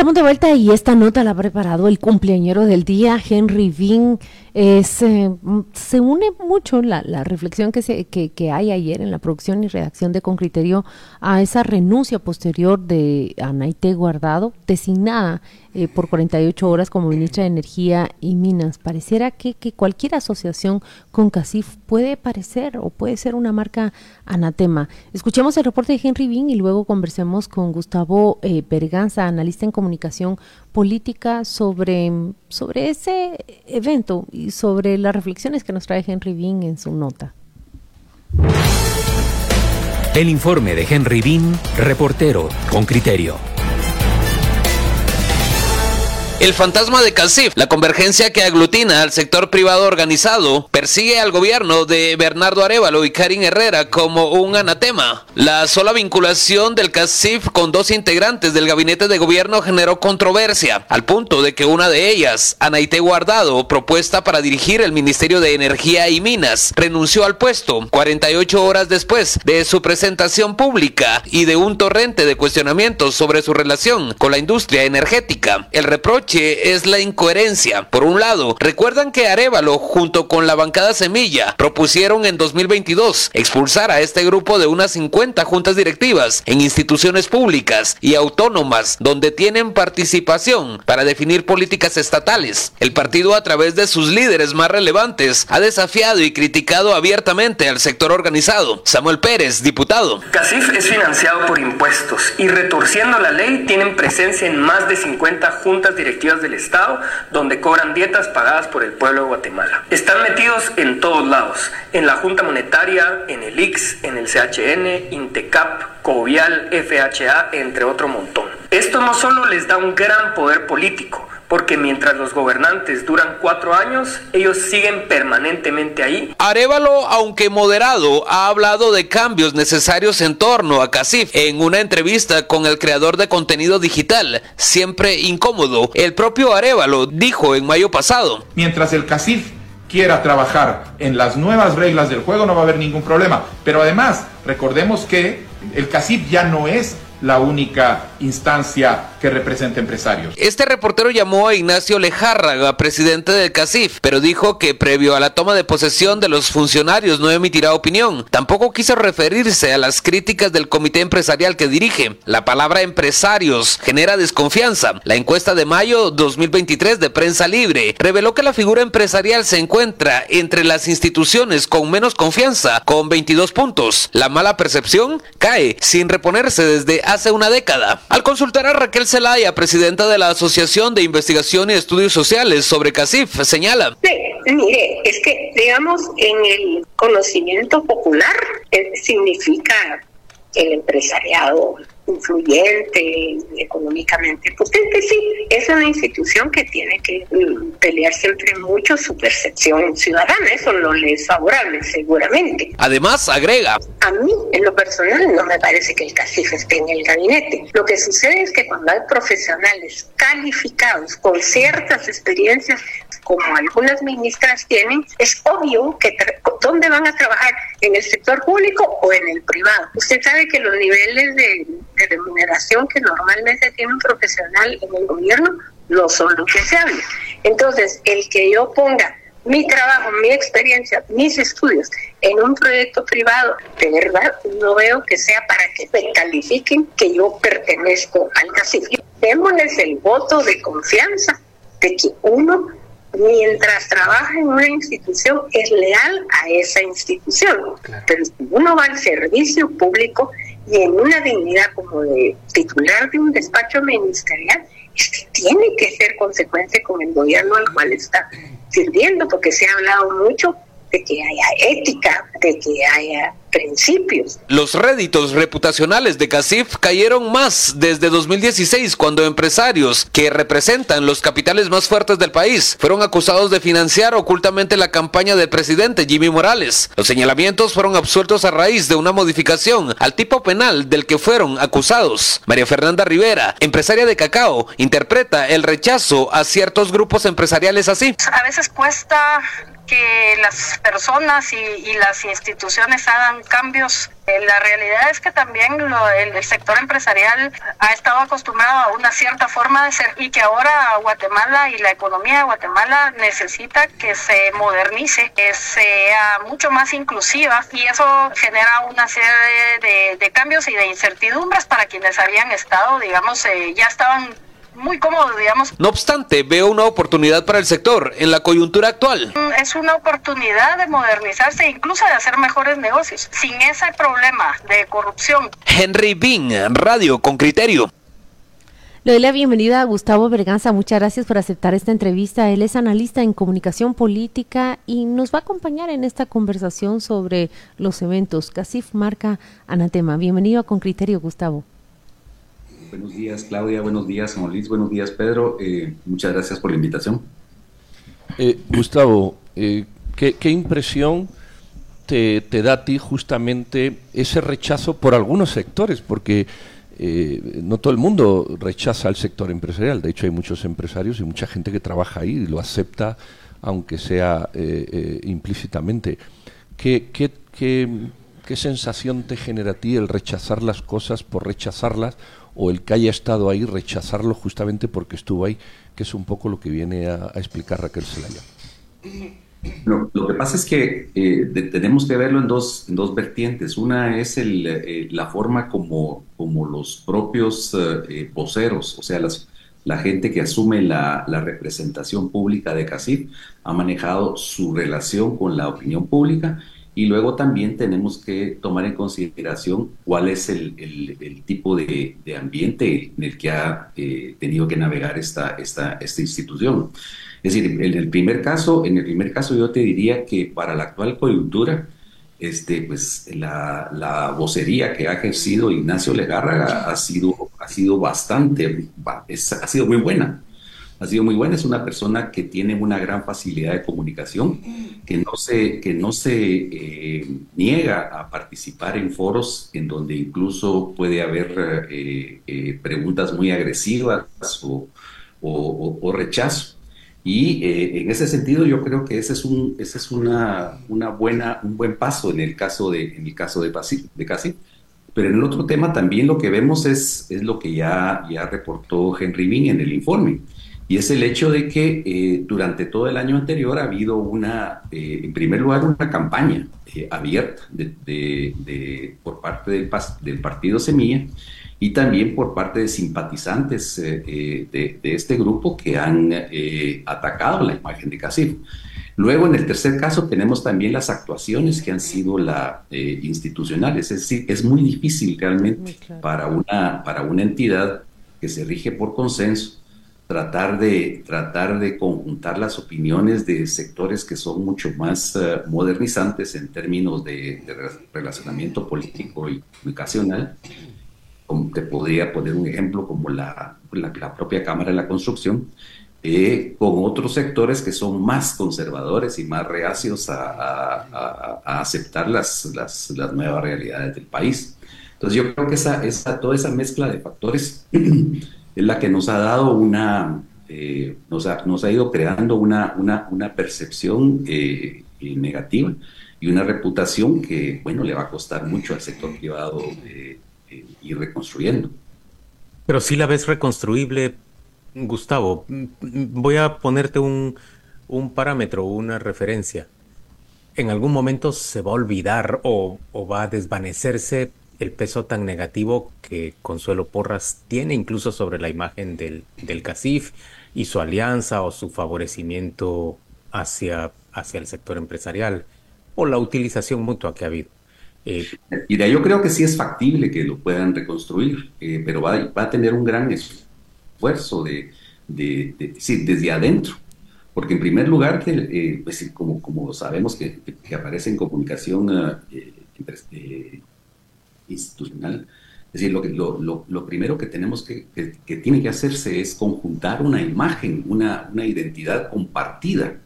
Estamos de vuelta y esta nota la ha preparado el cumpleañero del día, Henry Bean. Eh, se une mucho la, la reflexión que, se, que, que, hay ayer en la producción y redacción de Con Criterio a esa renuncia posterior de Anaite Guardado, designada eh, por 48 horas como ministra de Energía y Minas. Pareciera que, que cualquier asociación con CACIF puede parecer o puede ser una marca anatema. Escuchemos el reporte de Henry Bean y luego conversemos con Gustavo eh, Berganza, analista en comunicación política, sobre, sobre ese evento y sobre las reflexiones que nos trae Henry Bean en su nota. El informe de Henry Bean, reportero con criterio. El fantasma de Casif, la convergencia que aglutina al sector privado organizado, persigue al gobierno de Bernardo Arevalo y Karin Herrera como un anatema. La sola vinculación del Casif con dos integrantes del gabinete de gobierno generó controversia, al punto de que una de ellas, Anaite Guardado, propuesta para dirigir el Ministerio de Energía y Minas, renunció al puesto 48 horas después de su presentación pública y de un torrente de cuestionamientos sobre su relación con la industria energética. El reproche es la incoherencia. Por un lado, recuerdan que Arevalo, junto con la bancada Semilla, propusieron en 2022 expulsar a este grupo de unas 50 juntas directivas en instituciones públicas y autónomas donde tienen participación para definir políticas estatales. El partido, a través de sus líderes más relevantes, ha desafiado y criticado abiertamente al sector organizado. Samuel Pérez, diputado. CACIF es financiado por impuestos y retorciendo la ley tienen presencia en más de 50 juntas directivas del Estado donde cobran dietas pagadas por el pueblo de Guatemala. Están metidos en todos lados, en la Junta Monetaria, en el IX, en el CHN, Intecap, Covial, FHA, entre otro montón. Esto no solo les da un gran poder político, porque mientras los gobernantes duran cuatro años, ellos siguen permanentemente ahí. Arevalo, aunque moderado, ha hablado de cambios necesarios en torno a CACIF. En una entrevista con el creador de contenido digital, siempre incómodo, el propio Arevalo dijo en mayo pasado. Mientras el CACIF quiera trabajar en las nuevas reglas del juego, no va a haber ningún problema. Pero además, recordemos que el CACIF ya no es la única instancia que representa empresarios. Este reportero llamó a Ignacio Lejárraga, presidente del CACIF, pero dijo que previo a la toma de posesión de los funcionarios no emitirá opinión. Tampoco quiso referirse a las críticas del comité empresarial que dirige. La palabra empresarios genera desconfianza. La encuesta de mayo 2023 de Prensa Libre reveló que la figura empresarial se encuentra entre las instituciones con menos confianza, con 22 puntos. La mala percepción cae sin reponerse desde hace una década. Al consultar a Raquel Zelaya, presidenta de la Asociación de Investigación y Estudios Sociales sobre CACIF, señala. Sí, mire, es que, digamos, en el conocimiento popular eh, significa el empresariado influyente, económicamente potente, sí, es una institución que tiene que mm, pelear siempre mucho su percepción ciudadana, eso no le es favorable seguramente. Además, agrega. A mí, en lo personal, no me parece que el CACIF esté en el gabinete. Lo que sucede es que cuando hay profesionales calificados con ciertas experiencias, como algunas ministras tienen, es obvio que dónde van a trabajar, en el sector público o en el privado. Usted sabe que los niveles de de remuneración que normalmente tiene un profesional en el gobierno no son lo que se habla. Entonces, el que yo ponga mi trabajo, mi experiencia, mis estudios en un proyecto privado, de verdad no veo que sea para que me califiquen que yo pertenezco al CACIF. Démosles el voto de confianza de que uno, mientras trabaja en una institución, es leal a esa institución. Pero si uno va al servicio público, y en una dignidad como de titular de un despacho ministerial, es que tiene que ser consecuente con el gobierno al cual está sirviendo, porque se ha hablado mucho de que haya ética, de que haya principios. Los réditos reputacionales de Casif cayeron más desde 2016 cuando empresarios que representan los capitales más fuertes del país fueron acusados de financiar ocultamente la campaña del presidente Jimmy Morales. Los señalamientos fueron absueltos a raíz de una modificación al tipo penal del que fueron acusados. María Fernanda Rivera, empresaria de cacao, interpreta el rechazo a ciertos grupos empresariales así. A veces cuesta que las personas y, las instituciones hagan cambios. Eh, la realidad es que también el, sector empresarial ha estado acostumbrado a una cierta forma de ser y que ahora Guatemala y la economía de Guatemala necesita que se modernice, que sea mucho más inclusiva y eso genera una serie de, de cambios y de incertidumbres para quienes habían estado, digamos, eh, ya estaban muy cómodo, digamos. No obstante, veo una oportunidad para el sector en la coyuntura actual. Mm, es una oportunidad de modernizarse e incluso de hacer mejores negocios, sin ese problema de corrupción. Henry Bean, Radio con Criterio. Le doy la bienvenida a Gustavo Berganza. Muchas gracias por aceptar esta entrevista. Él es analista en comunicación política y nos va a acompañar en esta conversación sobre los eventos. Casif marca Anatema. Bienvenido a Con Criterio, Gustavo. Buenos días, Claudia. Buenos días, Luis. Buenos días, Pedro. Eh, muchas gracias por la invitación. Eh, Gustavo, eh, ¿qué, impresión te, da a ti justamente ese rechazo por algunos sectores? Porque no todo el mundo rechaza al sector empresarial. De hecho, hay muchos empresarios y mucha gente que trabaja ahí y lo acepta, aunque sea implícitamente. ¿Qué, qué, qué, qué sensación te genera a ti el rechazar las cosas por rechazarlas? O el que haya estado ahí rechazarlo justamente porque estuvo ahí, que es un poco lo que viene a, explicar Raquel Zelaya. lo que pasa es que eh, tenemos que verlo en dos, en dos vertientes. Una es el, eh, la forma como, como los propios eh, voceros, o sea, la gente que asume la, la representación pública de CACIF, ha manejado su relación con la opinión pública y luego también tenemos que tomar en consideración cuál es el, el, tipo de, de, ambiente en el que ha eh, tenido que navegar esta, esta, esta institución. Es decir, en el primer caso, en el primer caso yo te diría que para la actual coyuntura, este, pues la, la vocería que ha ejercido Ignacio Legárraga ha sido, ha sido bastante, ha sido muy buena ha sido muy buena. Es una persona que tiene una gran facilidad de comunicación, que no se, que no se eh, niega a participar en foros en donde incluso puede haber eh, eh, preguntas muy agresivas o, o, rechazo. Y en ese sentido yo creo que ese es, un, ese es una, una buena, un buen paso en el caso de, en el caso de, de Casi. Pero en el otro tema también lo que vemos es, es lo que ya, ya reportó Henry Bean en el informe y es el hecho de que eh, durante todo el año anterior ha habido una, eh, en primer lugar, una campaña eh, abierta de, por parte del, del, partido Semilla y también por parte de simpatizantes de, este grupo que han atacado la imagen de Casif. Luego, en el tercer caso, tenemos también las actuaciones que han sido la, institucionales. Es decir, es muy difícil realmente para, una, para una entidad que se rige por consenso tratar de, tratar de conjuntar las opiniones de sectores que son mucho más eh, modernizantes en términos de, relacionamiento político y comunicacional. Como te podría poner un ejemplo como la, la, propia Cámara de la Construcción, eh, con otros sectores que son más conservadores y más reacios a, a, aceptar las, las, las, nuevas realidades del país. Entonces yo creo que esa, esa, toda esa mezcla de factores es la que nos ha dado una, eh, nos, ha, nos, ha, ido creando una, una, una percepción eh, eh, negativa y una reputación que, bueno, le va a costar mucho al sector privado ir reconstruyendo. Pero si la ves reconstruible, Gustavo. Voy a ponerte un, un parámetro, una referencia. En algún momento se va a olvidar o, o va a desvanecerse el peso tan negativo que Consuelo Porras tiene incluso sobre la imagen del, del CACIF y su alianza o su favorecimiento hacia, hacia el sector empresarial o la utilización mutua que ha habido. Eh, yo creo que sí es factible que lo puedan reconstruir, eh, pero va, va, a tener un gran esfuerzo de, de, de, desde adentro Porque en primer lugar, que, eh, pues, como, como sabemos que, aparece en comunicación institucional, es decir, lo, lo, lo, primero que tenemos que, que, tiene que hacerse es conjuntar una imagen, una, una identidad compartida.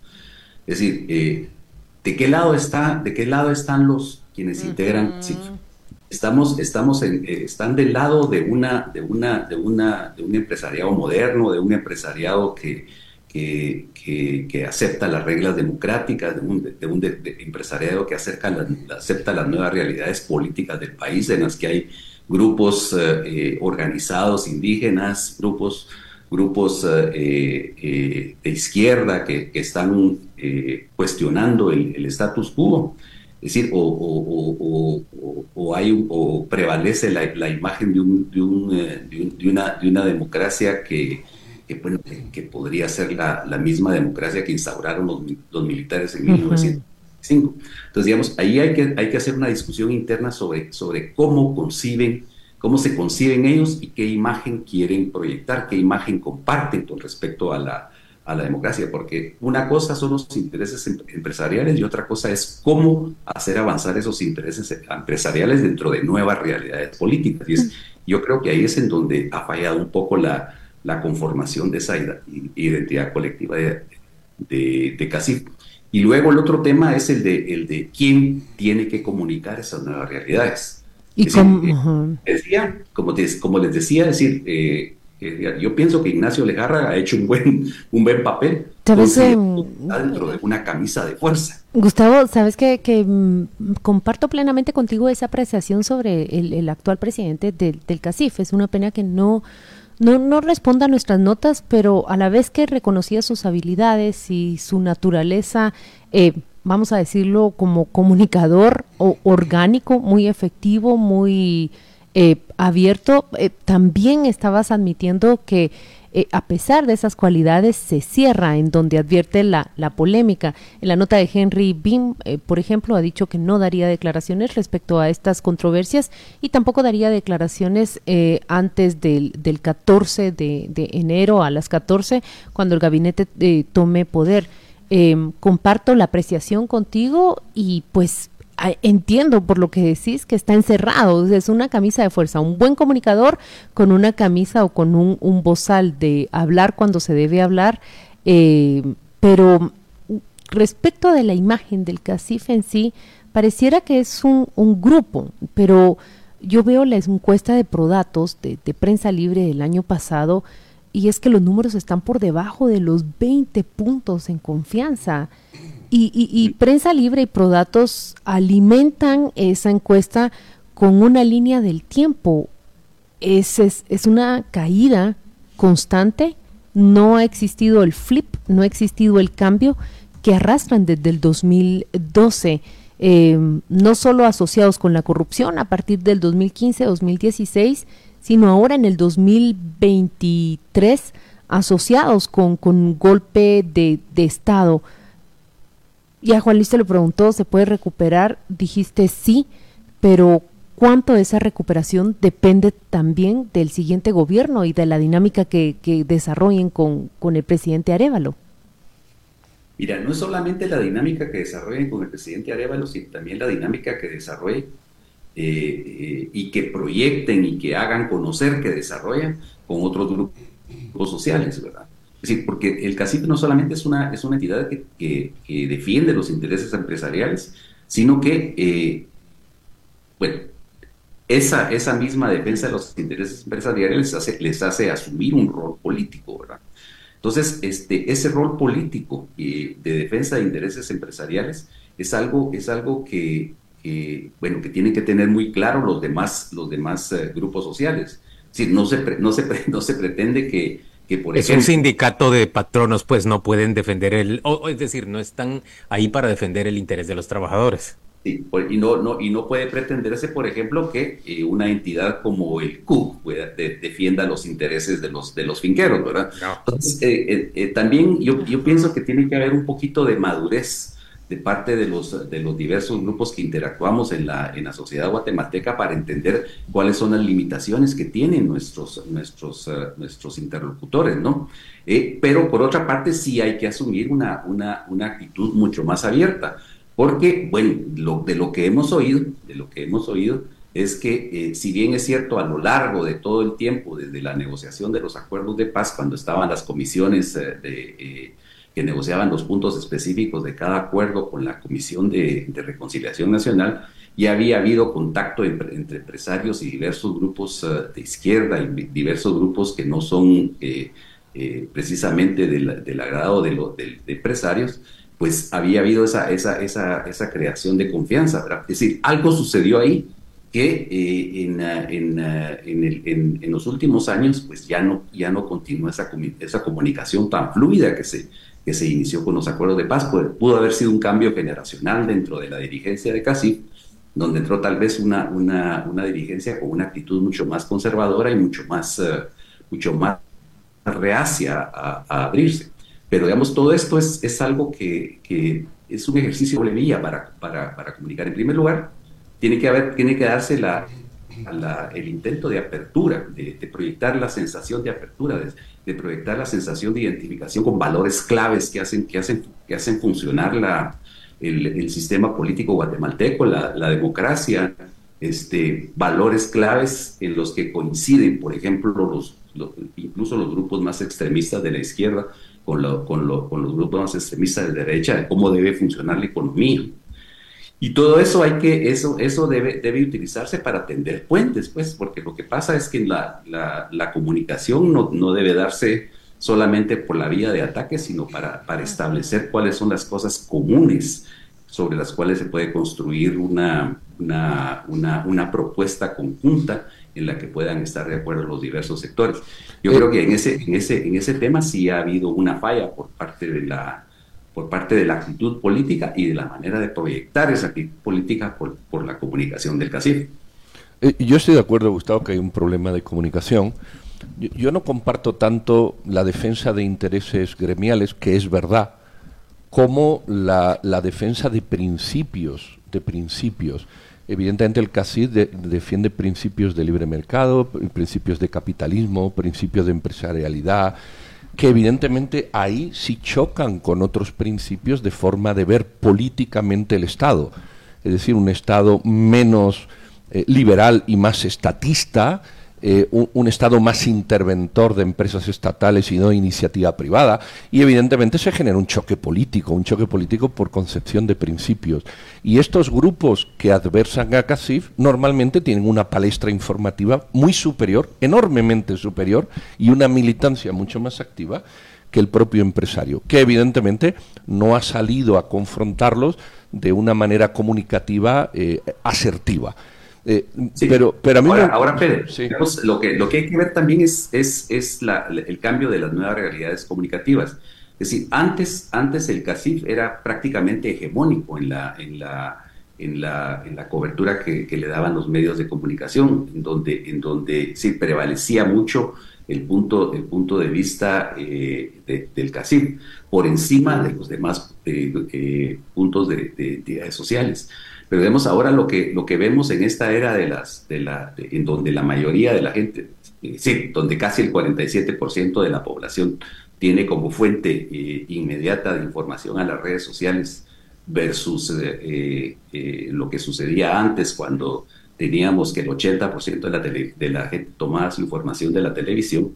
Es decir, ¿de qué lado está, de qué lado están los quienes integran? estamos, estamos en, están del lado de una, de una, de una, de un empresariado moderno, de un empresariado que, que, acepta las reglas democráticas, de un, empresariado que acerca acepta las nuevas realidades políticas del país, en las que hay grupos eh, eh, organizados indígenas, grupos, grupos eh, de izquierda que, están cuestionando el, status quo. Es decir, o, o, o prevalece la, imagen de una democracia que, que, bueno, que, podría ser la, la, misma democracia que instauraron los, los militares en 1905. Entonces, digamos, ahí hay que, hay que hacer una discusión interna sobre, sobre cómo conciben, cómo se conciben ellos y qué imagen quieren proyectar, qué imagen comparten con respecto a la, a la democracia, porque una cosa son los intereses em, empresariales y otra cosa es cómo hacer avanzar esos intereses empresariales dentro de nuevas realidades políticas. Y es, yo creo que ahí es en donde ha fallado un poco la, la conformación de esa identidad colectiva de, de, CACIF. Y luego el otro tema es el de, el de quién tiene que comunicar esas nuevas realidades. Y como, eh, decía, como, como, les decía, decir, eh, eh, yo pienso que Ignacio Lejarra ha hecho un buen, un buen papel. ¿Sabes? dentro de una camisa de fuerza. Gustavo, sabes que, que mm, comparto plenamente contigo esa apreciación sobre el, el actual presidente del, del CACIF. Es una pena que no no, no responda a nuestras notas, pero a la vez que reconocía sus habilidades y su naturaleza, eh, vamos a decirlo, como comunicador o orgánico, muy efectivo, muy eh, abierto, eh, también estabas admitiendo que eh, a pesar de esas cualidades, se cierra en donde advierte la, la polémica. En la nota de Henry Beam, eh, por ejemplo, ha dicho que no daría declaraciones respecto a estas controversias y tampoco daría declaraciones eh, antes del, del 14 de, de, enero a las 14, cuando el gabinete tome poder. Em, comparto la apreciación contigo y pues entiendo por lo que decís que está encerrado, es una camisa de fuerza, un buen comunicador con una camisa o con un, un bozal de hablar cuando se debe hablar, eh, pero respecto de la imagen del CACIF en sí, pareciera que es un, un grupo, pero yo veo la encuesta de Prodatos de, de prensa libre del año pasado y es que los números están por debajo de los 20 puntos en confianza. Y, Prensa Libre y Prodatos alimentan esa encuesta con una línea del tiempo. Es, es, es, una caída constante, no ha existido el flip, no ha existido el cambio que arrastran desde el 2012, em, no solo asociados con la corrupción a partir del 2015-2016, sino ahora en el 2023 asociados con, con golpe de, de Estado. Y Juan Luis te lo preguntó, ¿se puede recuperar? Dijiste sí, pero ¿cuánto de esa recuperación depende también del siguiente gobierno y de la dinámica que, desarrollen con, el presidente Arevalo? Mira, no es solamente la dinámica que desarrollen con el presidente Arevalo, sino también la dinámica que desarrollen eh, y que proyecten y que hagan conocer que desarrollan con otros grupos sociales, ¿verdad? Es decir, porque el CACIF no solamente es una, es una entidad que, defiende los intereses empresariales, sino que, eh, bueno, esa, esa misma defensa de los intereses empresariales les hace, les hace asumir un rol político, ¿verdad? Entonces, este, ese rol político eh, de defensa de intereses empresariales es algo, es algo que, bueno, que tienen que tener muy claro los demás, los demás eh, grupos sociales. Es no se, no se, no se pretende que que por es un sindicato de patronos, pues no pueden defender el, o, es decir, no están ahí para defender el interés de los trabajadores. Sí, y no, no, y no puede pretenderse, por ejemplo, que eh, una entidad como el CUC defienda los intereses de los, de los finqueros, ¿verdad? Entonces, eh, eh, también yo, yo pienso que tiene que haber un poquito de madurez de parte de los, de los diversos grupos que interactuamos en la, en la sociedad guatemalteca para entender cuáles son las limitaciones que tienen nuestros, nuestros, uh, nuestros interlocutores, ¿no? Eh, pero por otra parte sí hay que asumir una, una, una actitud mucho más abierta, porque, bueno, lo, de lo que hemos oído, de lo que hemos oído, es que eh, si bien es cierto a lo largo de todo el tiempo, desde la negociación de los acuerdos de paz, cuando estaban las comisiones de, que negociaban los puntos específicos de cada acuerdo con la Comisión de, Reconciliación Nacional, ya había habido contacto entre, empresarios y diversos grupos de izquierda y diversos grupos que no son precisamente del, agrado de, lo, de, de empresarios, pues había habido esa, esa, esa, creación de confianza. Es decir, algo sucedió ahí que eh, en, en, en, en, los últimos años pues ya no, ya no continúa esa, esa comunicación tan fluida que se, que se inició con los acuerdos de paz. Pudo, pudo haber sido un cambio generacional dentro de la dirigencia de CACIF, donde entró tal vez una, una, una dirigencia con una actitud mucho más conservadora y mucho más, uh, mucho más reacia a, a, abrirse. Pero digamos, todo esto es, es algo que, que es un ejercicio de vía para, para, para comunicar. En primer lugar, tiene que, haber, tiene que darse la, la, el intento de apertura, de, de, proyectar la sensación de apertura, de, de, proyectar la sensación de identificación con valores claves que hacen, que hacen, que hacen funcionar la, el, sistema político guatemalteco, la, la, democracia, este, valores claves en los que coinciden, por ejemplo, los, incluso los grupos más extremistas de la izquierda con, lo, con, lo, con los grupos más extremistas de derecha, de cómo debe funcionar la economía. Y todo eso hay que, eso, eso debe, debe utilizarse para tender puentes, pues, porque lo que pasa es que la, la, la comunicación no, no, debe darse solamente por la vía de ataque, sino para, para establecer cuáles son las cosas comunes sobre las cuales se puede construir una, una, una, una propuesta conjunta en la que puedan estar de acuerdo los diversos sectores. Yo eh, creo que en ese, en, ese, en ese tema sí ha habido una falla por parte de la, por parte de la actitud política y de la manera de proyectar esa actitud política por, por la comunicación del CACIF. Eh, yo estoy de acuerdo, Gustavo, que hay un problema de comunicación. Yo, no comparto tanto la defensa de intereses gremiales, que es verdad, como la, la defensa de principios, de principios. Evidentemente el CACIF de, defiende principios de libre mercado, principios de capitalismo, principios de empresarialidad, que evidentemente ahí sí chocan con otros principios de forma de ver políticamente el Estado. Es decir, un Estado menos eh, liberal y más estatista, eh, un, Estado más interventor de empresas estatales y no de iniciativa privada, y evidentemente se genera un choque político, un choque político por concepción de principios. Y estos grupos que adversan a CACIF normalmente tienen una palestra informativa muy superior, enormemente superior, y una militancia mucho más activa que el propio empresario, que evidentemente no ha salido a confrontarlos de una manera comunicativa eh, asertiva. Eh, sí. pero, pero a mí ahora, me... ahora Pedro, sí. digamos, lo, que, lo que hay que ver también es, es, es la, el cambio de las nuevas realidades comunicativas. Es decir, antes, antes el CACIF era prácticamente hegemónico en la, en la, en la, en la cobertura que, que, le daban los medios de comunicación, en donde, en donde sí prevalecía mucho el punto, el punto de vista eh, de, del CACIF, por encima de los demás eh, puntos de, de entidades sociales. Pero vemos ahora lo que, lo que vemos en esta era de las, de la, en donde la mayoría de la gente, eh, sí, donde casi el 47% de la población tiene como fuente eh, inmediata de información a las redes sociales versus eh lo que sucedía antes cuando teníamos que el 80% de la, tele, de la gente tomaba su información de la televisión,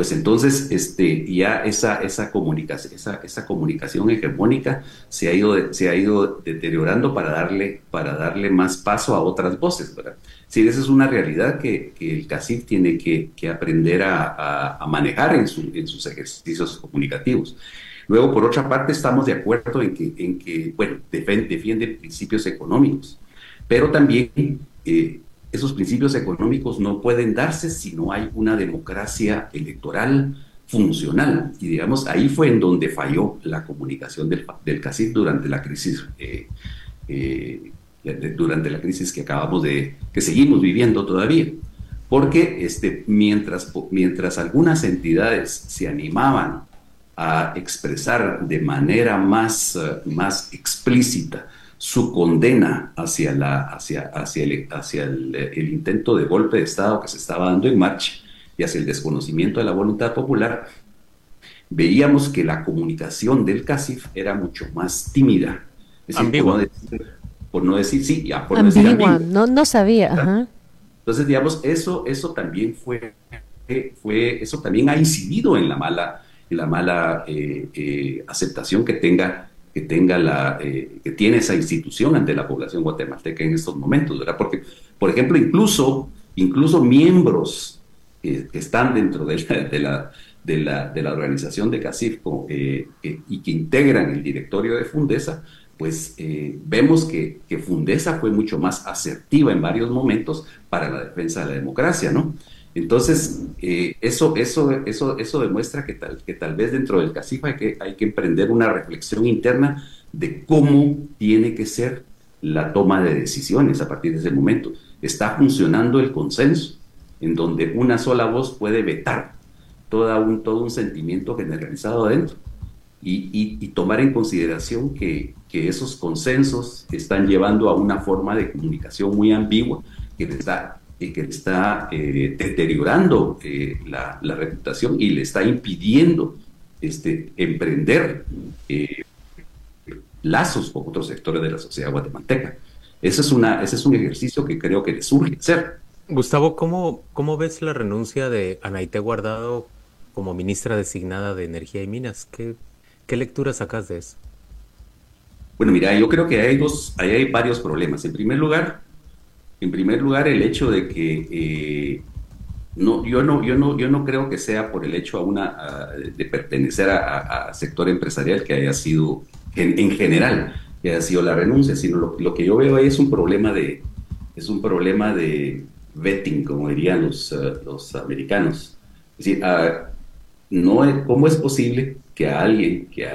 pues entonces este, ya esa, esa, comunicación, esa, esa comunicación hegemónica se ha, ido, se ha ido deteriorando para darle, para darle más paso a otras voces. ¿verdad? Sí, esa es una realidad que, el CACIF tiene que, aprender a, manejar en, su, en, sus ejercicios comunicativos. Luego, por otra parte, estamos de acuerdo en que, en que bueno, defiende, defiende principios económicos, pero también eh, esos principios económicos no pueden darse si no hay una democracia electoral funcional. Y digamos, ahí fue en donde falló la comunicación del, del durante la crisis, eh, eh, durante la crisis que acabamos de, que seguimos viviendo todavía. Porque este, mientras, mientras algunas entidades se animaban a expresar de manera más, eh, más explícita su condena hacia, la, hacia, hacia, el, hacia el, intento de golpe de Estado que se estaba dando en marcha y hacia el desconocimiento de la voluntad popular, veíamos que la comunicación del CACIF era mucho más tímida. Es decir, por, no decir, sí, ya por ambigua, no, no sabía. Entonces, digamos, eso, eso también fue, fue, eso también ha incidido en la mala, en la mala eh, eh, aceptación que tenga que tenga la eh, que tiene esa institución ante la población guatemalteca en estos momentos, ¿verdad? Porque, por ejemplo, incluso incluso miembros que están dentro de la, de la, de la, de la organización de CACIF y que integran el directorio de Fundesa, pues vemos que, que Fundesa fue mucho más asertiva en varios momentos para la defensa de la democracia, ¿no? Entonces, eh, eso, eso, eso, eso demuestra que tal, que tal vez dentro del CACIF hay que, hay que emprender una reflexión interna de cómo tiene que ser la toma de decisiones a partir de ese momento. Está funcionando el consenso, en donde una sola voz puede vetar todo un, todo un sentimiento generalizado adentro y, y, tomar en consideración que, que, esos consensos están llevando a una forma de comunicación muy ambigua que da y que está eh, deteriorando eh, la, reputación y le está impidiendo este, emprender eh, lazos con otros sectores de la sociedad guatemalteca. Ese es, una, ese es un ejercicio que creo que le surge hacer. Gustavo, ¿cómo, ¿cómo ves la renuncia de Anaite Guardado como ministra designada de Energía y Minas? ¿Qué, qué lectura sacas de eso? Bueno, mira, yo creo que hay, dos, hay varios problemas. En primer lugar, en primer lugar, el hecho de que eh, no, yo, no, yo, no, yo no creo que sea por el hecho a una, de pertenecer a, sector empresarial que haya sido, en, general, que haya sido la renuncia, sino lo, que yo veo ahí es un problema de, es un problema de vetting, como dirían los, eh, los americanos. Es decir, ah, no, ¿cómo es posible que a alguien que,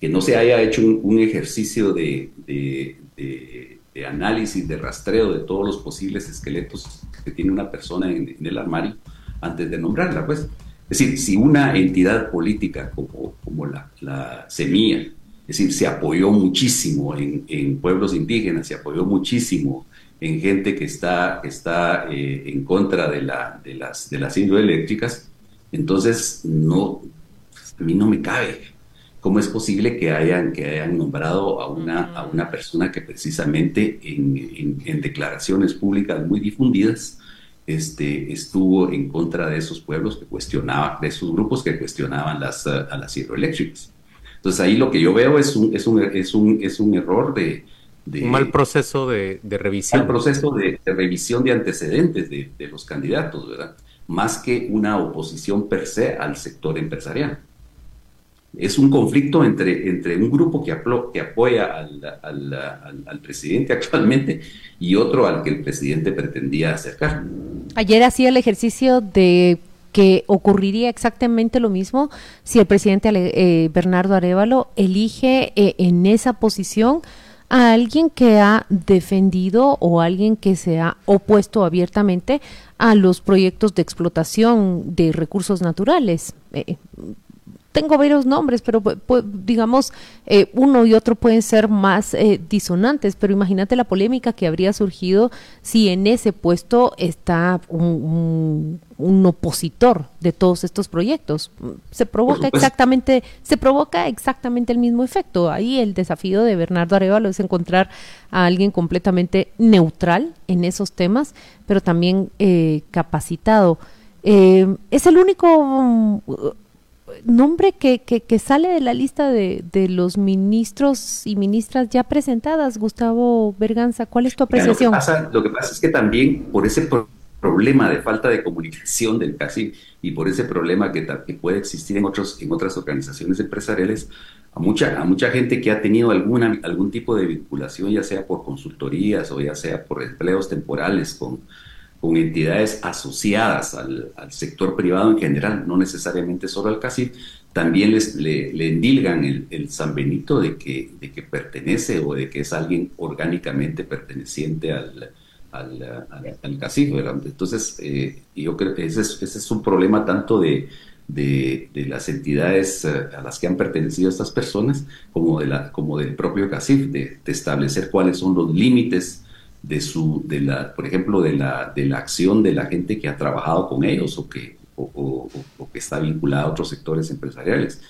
que no se haya hecho un, ejercicio de análisis, de rastreo de todos los posibles esqueletos que tiene una persona en, el armario antes de nombrarla. Pues. Es decir, si una entidad política como, como la, la Semilla, es decir, se apoyó muchísimo en, pueblos indígenas, se apoyó muchísimo en gente que está, está eh, en contra de, la, de, las, de las hidroeléctricas, entonces no, a mí no me cabe ¿Cómo es posible que hayan, que hayan nombrado a una, a una persona que precisamente en, en, declaraciones públicas muy difundidas este, estuvo en contra de esos pueblos que cuestionaban, de esos grupos que cuestionaban las, a las hidroeléctricas? Entonces ahí lo que yo veo es un, es un, es un, es un error de, un mal proceso de, de revisión. Un proceso de, de, revisión de antecedentes de, de, los candidatos, ¿verdad? Más que una oposición per se al sector empresarial es un conflicto entre, entre un grupo que, que apoya al, al, al, presidente actualmente y otro al que el presidente pretendía acercar. Ayer hacía el ejercicio de que ocurriría exactamente lo mismo si el presidente eh, Bernardo Arevalo elige eh, en esa posición a alguien que ha defendido o alguien que se ha opuesto abiertamente a los proyectos de explotación de recursos naturales. Eh, tengo varios nombres, pero digamos, eh, uno y otro pueden ser más eh, disonantes, pero imagínate la polémica que habría surgido si en ese puesto está un, opositor de todos estos proyectos. Se provoca exactamente, se provoca exactamente el mismo efecto. Ahí el desafío de Bernardo Arevalo es encontrar a alguien completamente neutral en esos temas, pero también eh, capacitado. es el único nombre que, que, sale de la lista de, de, los ministros y ministras ya presentadas, Gustavo Berganza. ¿Cuál es tu apreciación? lo, que pasa, es que también por ese problema de falta de comunicación del CACI y por ese problema que, que, puede existir en, otros, en otras organizaciones empresariales, a mucha, a mucha gente que ha tenido alguna, algún tipo de vinculación, ya sea por consultorías o ya sea por empleos temporales con con entidades asociadas al, sector privado en general, no necesariamente solo al CACIF, también les, le, endilgan el, el, San Benito de que, de que pertenece o de que es alguien orgánicamente perteneciente al, al, al, CACIF. Entonces, eh, yo creo que ese es, ese es un problema tanto de, de, las entidades eh, a las que han pertenecido estas personas, como, de la, como del propio CACIF, de, establecer cuáles son los límites de su, de la, por ejemplo, de la, de la acción de la gente que ha trabajado con ellos o que, o, que está vinculada a otros sectores empresariales.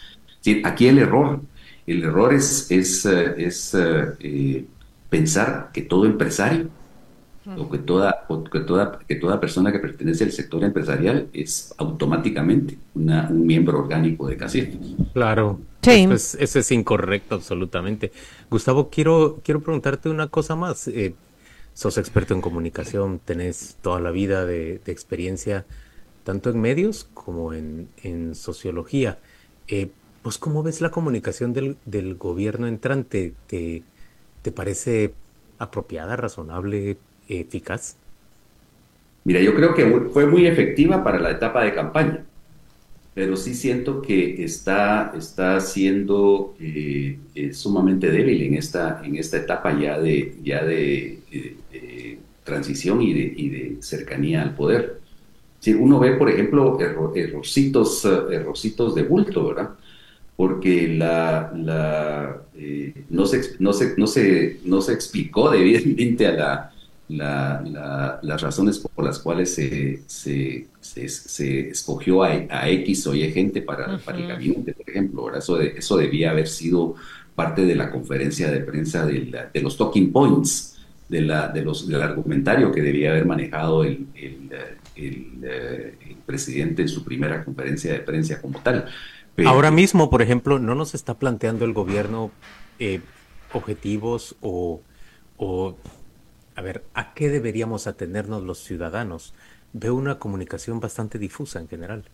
aquí el error, el error es, es, eh, es eh, pensar que todo empresario o que toda, que, toda, que toda persona que pertenece al sector empresarial es automáticamente una, un miembro orgánico de CACIF. Claro, eso, es, es, incorrecto absolutamente. Gustavo, quiero, quiero preguntarte una cosa más. Eh, sos experto en comunicación, tenés toda la vida de, experiencia tanto en medios como en, sociología. Eh, ¿Vos cómo ves la comunicación del, gobierno entrante? ¿Te, ¿Te parece apropiada, razonable, eficaz? Mira, yo creo que fue muy efectiva para la etapa de campaña, pero sí siento que está, está siendo eh, eh, sumamente débil en esta, en esta etapa ya de, ya de, transición y de, y de, cercanía al poder. Si uno ve, por ejemplo, errorcitos, errorcitos de bulto, ¿verdad? Porque la, la no, se, no, se, no, se, no se explicó debidamente a la, las razones por las cuales se, se, escogió a, X o Y gente para, el gabinete, por ejemplo. Eso, de, eso debía haber sido parte de la conferencia de prensa de, los talking points, de la, de los, del argumentario que debía haber manejado el, el, presidente en su primera conferencia de prensa como tal. Ahora mismo, por ejemplo, ¿no nos está planteando el gobierno eh, objetivos o, o a ver, ¿a qué deberíamos atenernos los ciudadanos? Veo una comunicación bastante difusa en general.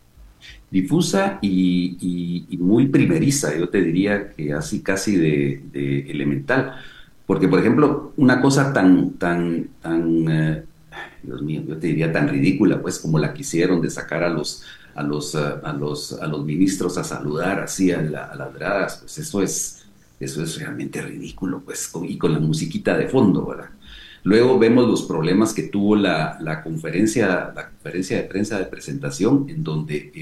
Difusa y, muy primeriza, yo te diría que así casi de, elemental. Porque, por ejemplo, una cosa tan, tan, tan, eh, Dios mío, yo te diría tan ridícula, pues como la quisieron de sacar a los, a los, eh, a los, a los ministros a saludar así a, las gradas, pues eso es, eso es realmente ridículo, pues, y con la musiquita de fondo, ¿verdad? Luego vemos los problemas que tuvo la, conferencia, la conferencia de prensa de presentación, en donde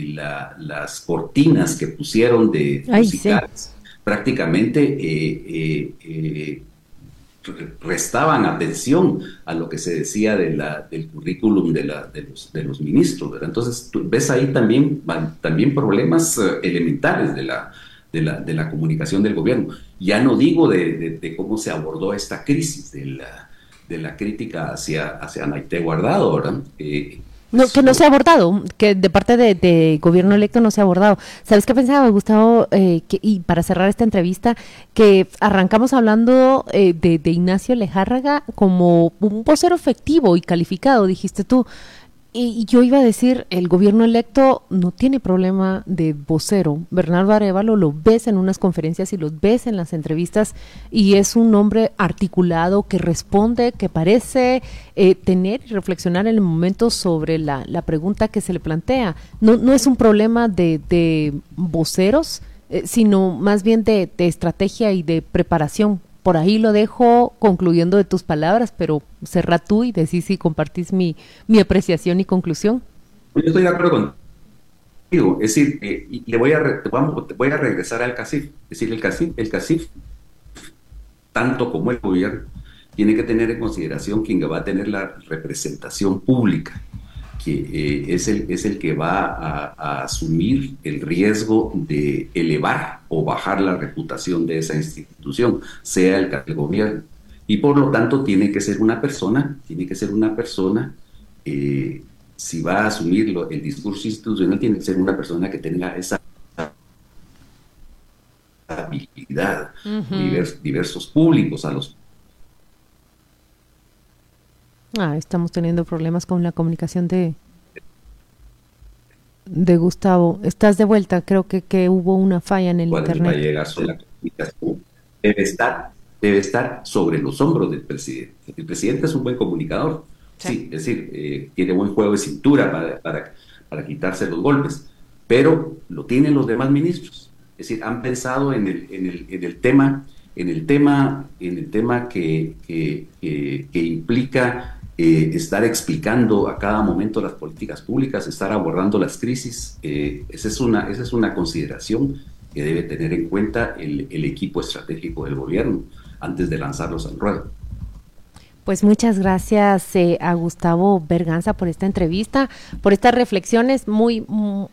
las cortinas que pusieron de musicales prácticamente eh, eh, eh, restaban atención a lo que se decía de la, del currículum de, los, de los ministros. Entonces, tú ves ahí también, también problemas elementales de la, de la, de la, comunicación del gobierno. Ya no digo de, de cómo se abordó esta crisis de la de la crítica hacia, hacia Naite Guardado, ¿verdad? Eh, no, que no se ha abordado, que de parte de, gobierno electo no se ha abordado. ¿Sabes qué pensaba, Gustavo? Eh, que, y para cerrar esta entrevista, que arrancamos hablando eh, de, de, Ignacio Lejárraga como un vocero efectivo y calificado, dijiste tú. Y yo iba a decir, el gobierno electo no tiene problema de vocero. Bernardo Arevalo lo ves en unas conferencias y los ves en las entrevistas y es un hombre articulado que responde, que parece eh, tener y reflexionar en el momento sobre la, pregunta que se le plantea. No, no es un problema de, voceros, eh, sino más bien de, de estrategia y de preparación por ahí lo dejo concluyendo de tus palabras, pero cerra tú y decís si compartís mi, mi apreciación y conclusión. Yo estoy de acuerdo contigo. Es decir, eh, y le voy a, voy a regresar al CACIF. Es decir, el CACIF, el CACIF, tanto como el gobierno, tiene que tener en consideración quien va a tener la representación pública que eh, es, el, es el que va a, asumir el riesgo de elevar o bajar la reputación de esa institución, sea el, el gobierno. Y por lo tanto tiene que ser una persona, tiene que ser una persona, eh, si va a asumir el discurso institucional, tiene que ser una persona que tenga esa habilidad, diversos públicos a los Ah, estamos teniendo problemas con la comunicación de, de Gustavo. Estás de vuelta, creo que, que hubo una falla en el internet. debe estar, debe estar sobre los hombros del presidente. El presidente es un buen comunicador, sí, es decir, eh, tiene buen juego de cintura para, para, para, quitarse los golpes, pero lo tienen los demás ministros. Es decir, han pensado en el, en el, en el tema, en el tema, en el tema que, que, que implica eh, estar explicando a cada momento las políticas públicas, estar abordando las crisis. Eh, esa, es una, esa es una consideración que debe tener en cuenta el, el equipo estratégico del gobierno antes de lanzarlos al ruedo. Pues muchas gracias eh, a Gustavo Berganza por esta entrevista, por estas reflexiones muy... Mm,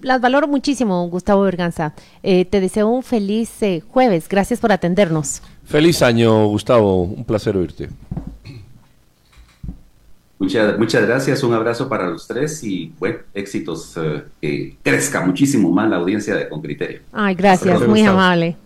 las valoro muchísimo, Gustavo Berganza. Eh, te deseo un feliz eh, jueves. Gracias por atendernos. Feliz año, Gustavo. Un placer oírte. Muchas, gracias, un abrazo para los tres y bueno, éxitos eh, que crezca muchísimo más la audiencia de Con Criterio. Ay, gracias, muy amable.